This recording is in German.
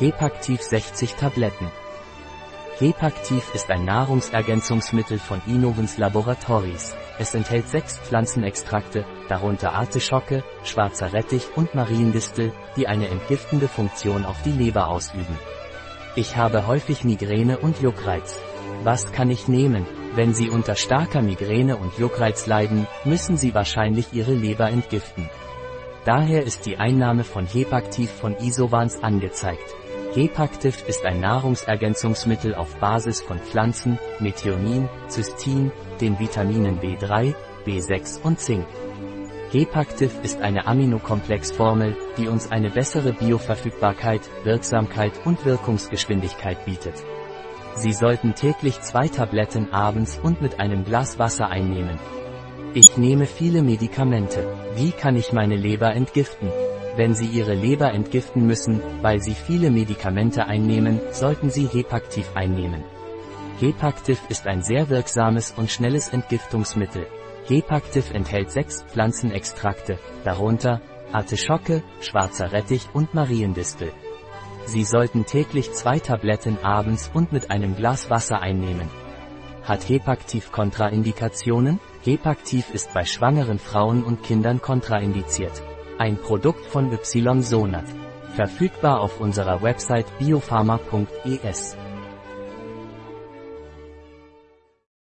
Hepaktiv 60 Tabletten. Hepaktiv ist ein Nahrungsergänzungsmittel von Innovens Laboratories. Es enthält sechs Pflanzenextrakte, darunter Artischocke, schwarzer Rettich und Mariendistel, die eine entgiftende Funktion auf die Leber ausüben. Ich habe häufig Migräne und Juckreiz. Was kann ich nehmen? Wenn Sie unter starker Migräne und Juckreiz leiden, müssen Sie wahrscheinlich Ihre Leber entgiften. Daher ist die Einnahme von Hepaktiv von Isovans angezeigt. Hepaktiv ist ein Nahrungsergänzungsmittel auf Basis von Pflanzen, Methionin, Cystin, den Vitaminen B3, B6 und Zink. Hepaktiv ist eine Aminokomplexformel, die uns eine bessere Bioverfügbarkeit, Wirksamkeit und Wirkungsgeschwindigkeit bietet. Sie sollten täglich zwei Tabletten abends und mit einem Glas Wasser einnehmen. Ich nehme viele Medikamente. Wie kann ich meine Leber entgiften? Wenn Sie Ihre Leber entgiften müssen, weil Sie viele Medikamente einnehmen, sollten Sie Hepaktiv einnehmen. Hepaktiv ist ein sehr wirksames und schnelles Entgiftungsmittel. Hepaktiv enthält sechs Pflanzenextrakte, darunter Artischocke, schwarzer Rettich und Mariendistel. Sie sollten täglich zwei Tabletten abends und mit einem Glas Wasser einnehmen. Hat Hepaktiv Kontraindikationen? Hepaktiv ist bei schwangeren Frauen und Kindern kontraindiziert. Ein Produkt von Ysonat. Verfügbar auf unserer Website biopharma.es.